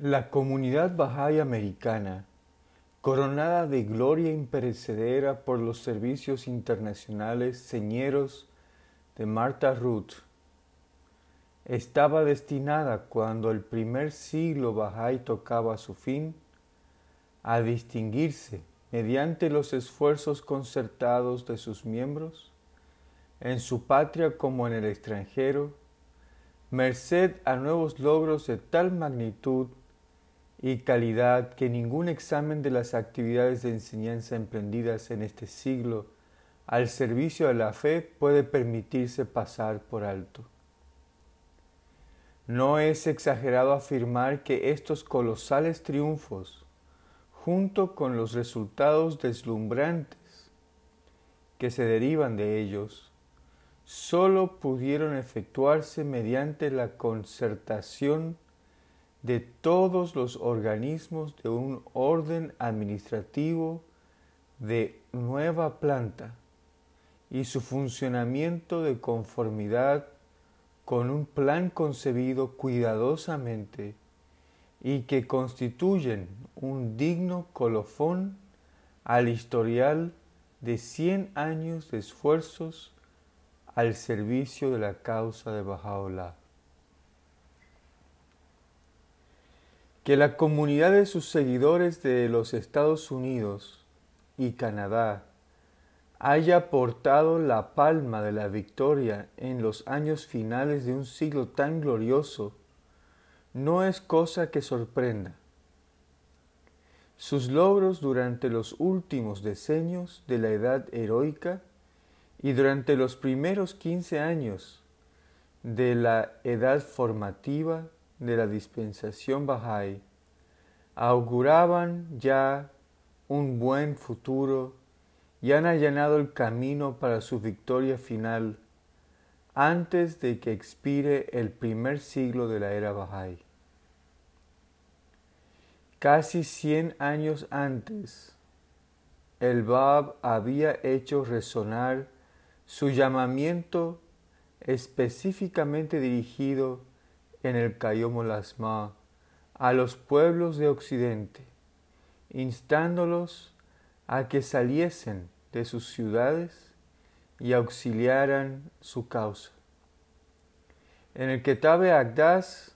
La comunidad Bahá'í americana, coronada de gloria imperecedera por los servicios internacionales señeros de Martha Ruth, estaba destinada cuando el primer siglo Bahá'í tocaba su fin a distinguirse mediante los esfuerzos concertados de sus miembros en su patria como en el extranjero, merced a nuevos logros de tal magnitud y calidad que ningún examen de las actividades de enseñanza emprendidas en este siglo al servicio de la fe puede permitirse pasar por alto. No es exagerado afirmar que estos colosales triunfos, junto con los resultados deslumbrantes que se derivan de ellos, sólo pudieron efectuarse mediante la concertación de todos los organismos de un orden administrativo de nueva planta y su funcionamiento de conformidad con un plan concebido cuidadosamente y que constituyen un digno colofón al historial de cien años de esfuerzos al servicio de la causa de Bajaola. Que la comunidad de sus seguidores de los Estados Unidos y Canadá haya portado la palma de la victoria en los años finales de un siglo tan glorioso no es cosa que sorprenda. Sus logros durante los últimos decenios de la edad heroica y durante los primeros quince años de la edad formativa de la dispensación Bahá'í auguraban ya un buen futuro y han allanado el camino para su victoria final antes de que expire el primer siglo de la era Bahá'í. Casi cien años antes, el Bab había hecho resonar su llamamiento específicamente dirigido en el Cayom Lasma a los pueblos de Occidente, instándolos a que saliesen de sus ciudades y auxiliaran su causa. En el Ketabe Agdas,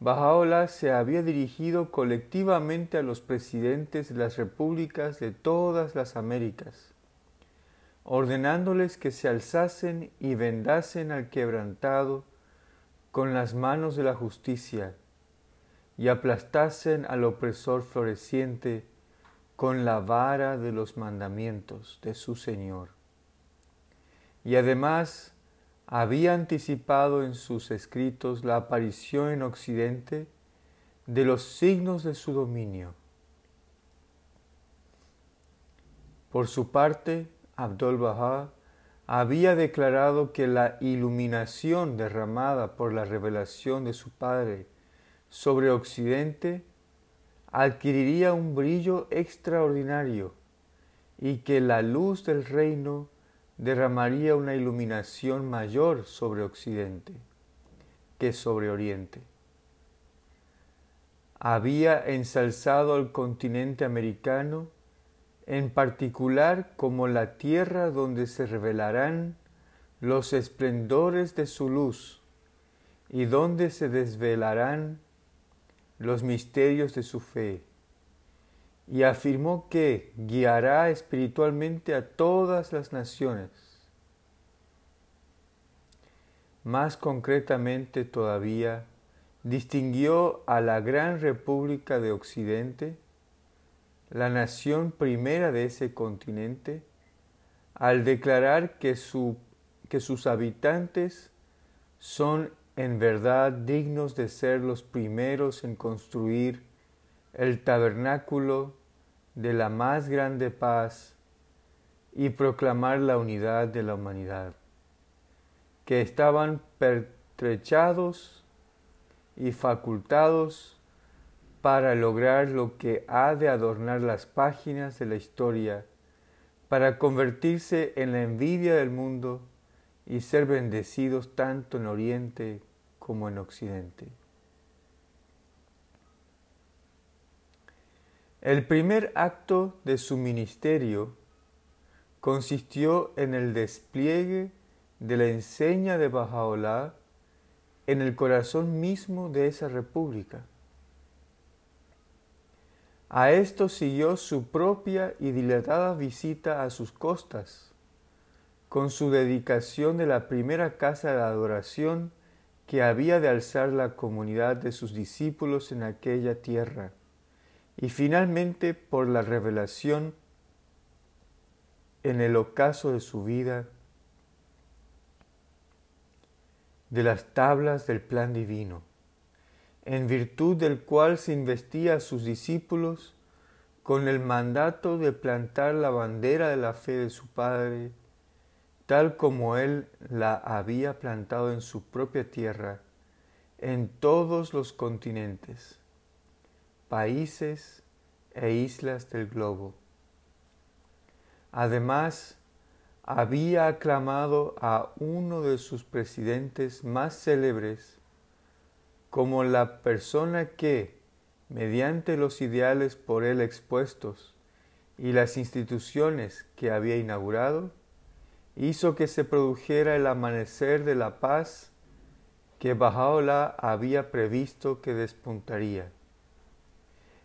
Bajaola se había dirigido colectivamente a los presidentes de las repúblicas de todas las Américas, ordenándoles que se alzasen y vendasen al quebrantado con las manos de la justicia y aplastasen al opresor floreciente con la vara de los mandamientos de su Señor. Y además había anticipado en sus escritos la aparición en Occidente de los signos de su dominio. Por su parte, Abdul Baha había declarado que la iluminación derramada por la revelación de su Padre sobre Occidente adquiriría un brillo extraordinario y que la luz del reino derramaría una iluminación mayor sobre Occidente que sobre Oriente. Había ensalzado al continente americano en particular como la tierra donde se revelarán los esplendores de su luz y donde se desvelarán los misterios de su fe. Y afirmó que guiará espiritualmente a todas las naciones. Más concretamente todavía, distinguió a la gran República de Occidente la nación primera de ese continente al declarar que, que sus habitantes son en verdad dignos de ser los primeros en construir el tabernáculo de la más grande paz y proclamar la unidad de la humanidad, que estaban pertrechados y facultados para lograr lo que ha de adornar las páginas de la historia, para convertirse en la envidia del mundo y ser bendecidos tanto en Oriente como en Occidente. El primer acto de su ministerio consistió en el despliegue de la enseña de Bajaola en el corazón mismo de esa república. A esto siguió su propia y dilatada visita a sus costas, con su dedicación de la primera casa de adoración que había de alzar la comunidad de sus discípulos en aquella tierra, y finalmente por la revelación en el ocaso de su vida de las tablas del plan divino en virtud del cual se investía a sus discípulos con el mandato de plantar la bandera de la fe de su Padre, tal como Él la había plantado en su propia tierra, en todos los continentes, países e islas del globo. Además, había aclamado a uno de sus presidentes más célebres, como la persona que, mediante los ideales por él expuestos y las instituciones que había inaugurado, hizo que se produjera el amanecer de la paz que Bajaola había previsto que despuntaría.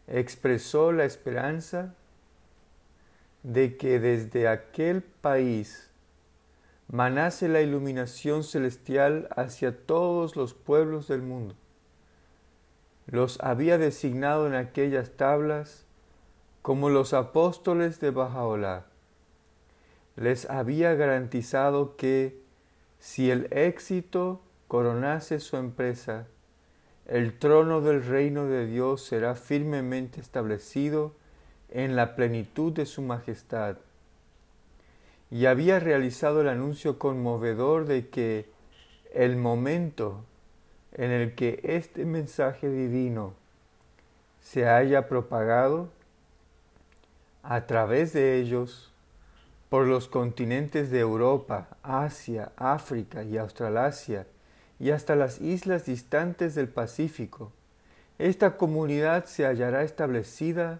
Expresó la esperanza de que desde aquel país manase la iluminación celestial hacia todos los pueblos del mundo los había designado en aquellas tablas como los apóstoles de Bajaola. Les había garantizado que si el éxito coronase su empresa, el trono del reino de Dios será firmemente establecido en la plenitud de su majestad. Y había realizado el anuncio conmovedor de que el momento en el que este mensaje divino se haya propagado a través de ellos por los continentes de Europa, Asia, África y Australasia y hasta las islas distantes del Pacífico, esta comunidad se hallará establecida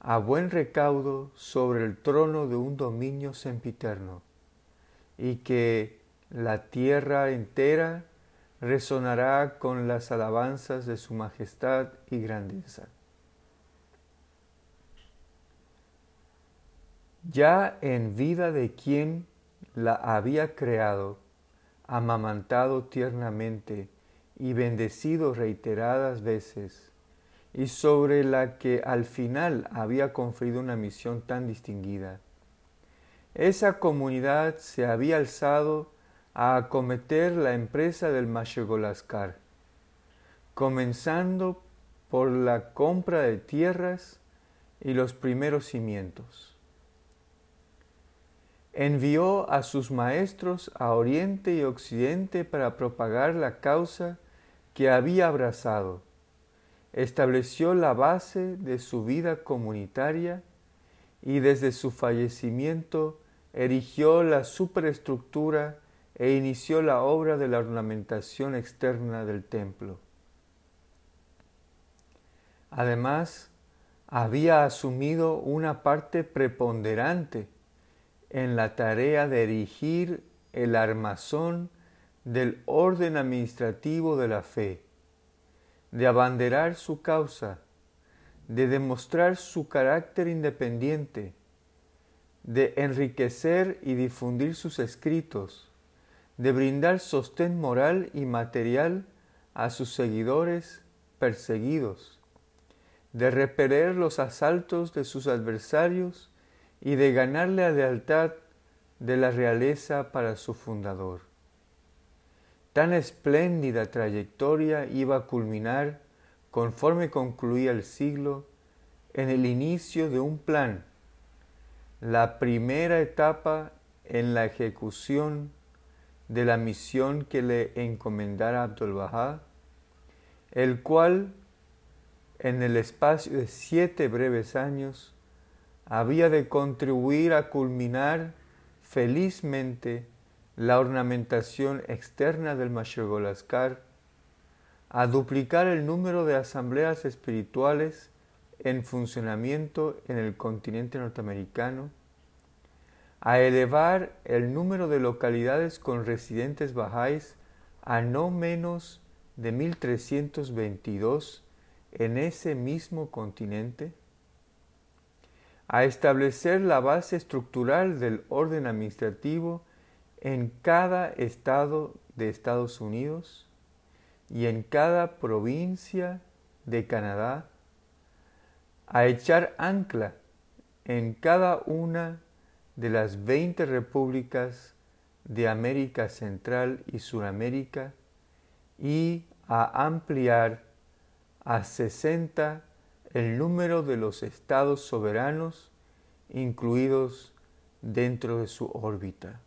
a buen recaudo sobre el trono de un dominio sempiterno, y que la tierra entera resonará con las alabanzas de su majestad y grandeza. Ya en vida de quien la había creado, amamantado tiernamente y bendecido reiteradas veces, y sobre la que al final había conferido una misión tan distinguida. Esa comunidad se había alzado a acometer la empresa del Mashegolaskar, comenzando por la compra de tierras y los primeros cimientos. Envió a sus maestros a Oriente y Occidente para propagar la causa que había abrazado. Estableció la base de su vida comunitaria y desde su fallecimiento erigió la superestructura e inició la obra de la ornamentación externa del templo. Además, había asumido una parte preponderante en la tarea de erigir el armazón del orden administrativo de la fe, de abanderar su causa, de demostrar su carácter independiente, de enriquecer y difundir sus escritos, de brindar sostén moral y material a sus seguidores perseguidos, de repeler los asaltos de sus adversarios y de ganar la lealtad de la realeza para su fundador. Tan espléndida trayectoria iba a culminar, conforme concluía el siglo, en el inicio de un plan, la primera etapa en la ejecución de la misión que le encomendara Abdul Bahá, el cual en el espacio de siete breves años había de contribuir a culminar felizmente la ornamentación externa del Mashogolaskar, a duplicar el número de asambleas espirituales en funcionamiento en el continente norteamericano, a elevar el número de localidades con residentes bajáis a no menos de 1322 en ese mismo continente, a establecer la base estructural del orden administrativo en cada estado de Estados Unidos y en cada provincia de Canadá, a echar ancla en cada una de las 20 repúblicas de América Central y Suramérica y a ampliar a 60 el número de los estados soberanos incluidos dentro de su órbita.